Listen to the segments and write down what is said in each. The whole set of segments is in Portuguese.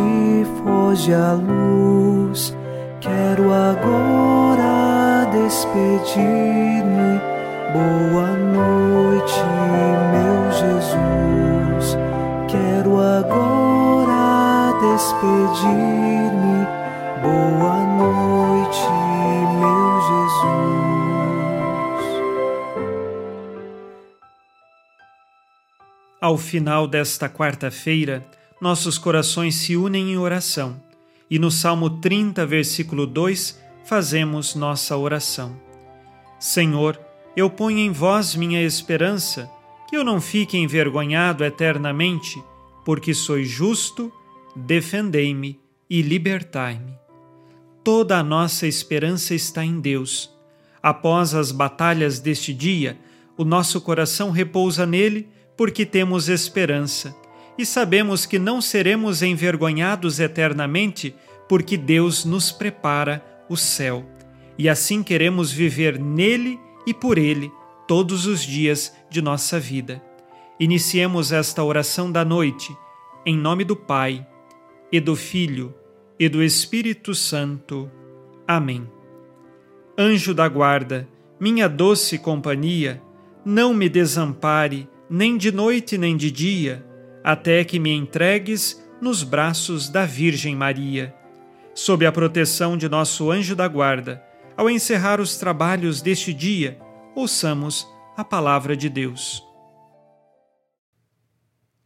Noite, foge a luz. Quero agora despedir-me. Boa noite, meu Jesus. Quero agora despedir-me. Boa noite, meu Jesus. Ao final desta quarta-feira, nossos corações se unem em oração e no Salmo 30, versículo 2, fazemos nossa oração. Senhor, eu ponho em vós minha esperança, que eu não fique envergonhado eternamente, porque sois justo, defendei-me e libertai-me. Toda a nossa esperança está em Deus. Após as batalhas deste dia, o nosso coração repousa nele porque temos esperança e sabemos que não seremos envergonhados eternamente, porque Deus nos prepara o céu. E assim queremos viver nele e por ele todos os dias de nossa vida. Iniciemos esta oração da noite, em nome do Pai, e do Filho, e do Espírito Santo. Amém. Anjo da guarda, minha doce companhia, não me desampare, nem de noite nem de dia até que me entregues nos braços da Virgem Maria. Sob a proteção de nosso anjo da guarda, ao encerrar os trabalhos deste dia, ouçamos a palavra de Deus.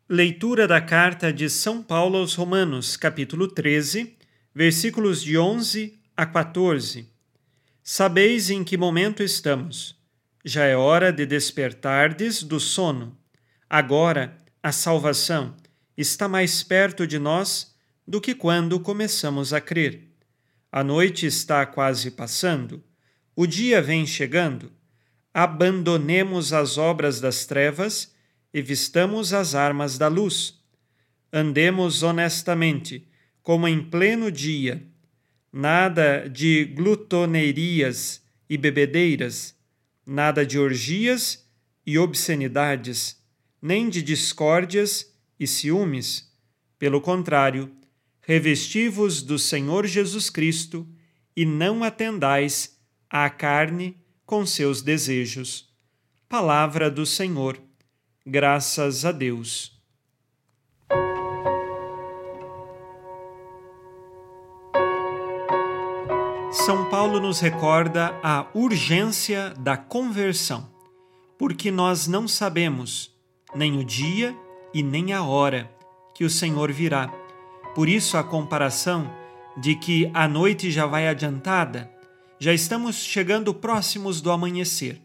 Leitura da carta de São Paulo aos Romanos, capítulo 13, versículos de 11 a 14. Sabeis em que momento estamos. Já é hora de despertardes do sono. Agora, a salvação está mais perto de nós do que quando começamos a crer. A noite está quase passando, o dia vem chegando. Abandonemos as obras das trevas e vistamos as armas da luz. Andemos honestamente, como em pleno dia. Nada de glutonerias e bebedeiras, nada de orgias e obscenidades nem de discórdias e ciúmes. Pelo contrário, revesti-vos do Senhor Jesus Cristo e não atendais à carne com seus desejos. Palavra do Senhor. Graças a Deus. São Paulo nos recorda a urgência da conversão, porque nós não sabemos nem o dia e nem a hora que o Senhor virá. Por isso a comparação de que a noite já vai adiantada, já estamos chegando próximos do amanhecer.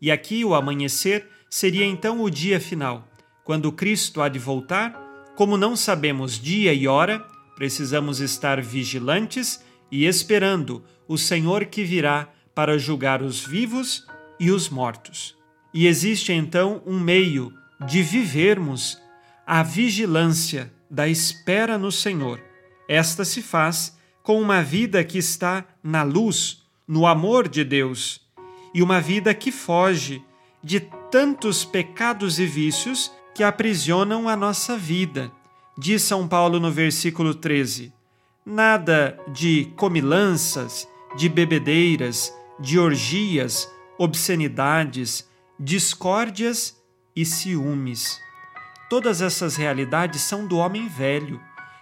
E aqui o amanhecer seria então o dia final, quando Cristo há de voltar. Como não sabemos dia e hora, precisamos estar vigilantes e esperando o Senhor que virá para julgar os vivos e os mortos. E existe então um meio de vivermos a vigilância da espera no Senhor. Esta se faz com uma vida que está na luz, no amor de Deus, e uma vida que foge de tantos pecados e vícios que aprisionam a nossa vida. Diz São Paulo no versículo 13: Nada de comilanças, de bebedeiras, de orgias, obscenidades, discórdias e ciúmes. Todas essas realidades são do homem velho.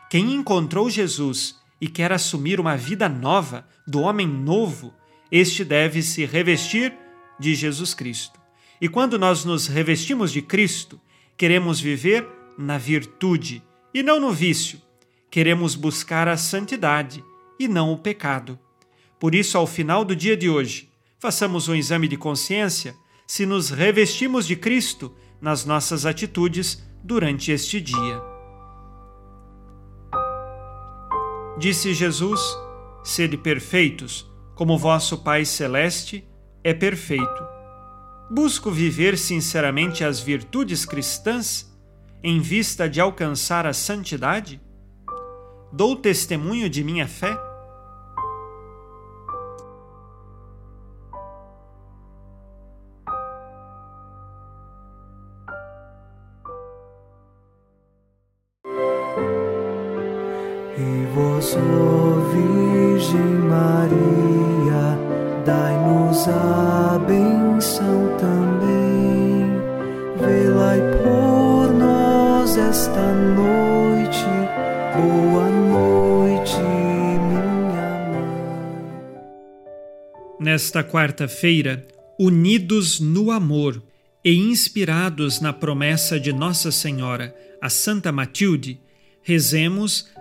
Quem encontrou Jesus e quer assumir uma vida nova, do homem novo, este deve se revestir de Jesus Cristo. E quando nós nos revestimos de Cristo, queremos viver na virtude e não no vício. Queremos buscar a santidade e não o pecado. Por isso, ao final do dia de hoje, façamos um exame de consciência se nos revestimos de Cristo nas nossas atitudes durante este dia. Disse Jesus: Sede perfeitos, como vosso Pai Celeste é perfeito. Busco viver sinceramente as virtudes cristãs em vista de alcançar a santidade? Dou testemunho de minha fé? E vós, ó Virgem Maria, dai-nos a benção também. Velai por nós esta noite. Boa noite, minha mãe. Nesta quarta-feira, unidos no amor e inspirados na promessa de Nossa Senhora, a Santa Matilde, rezemos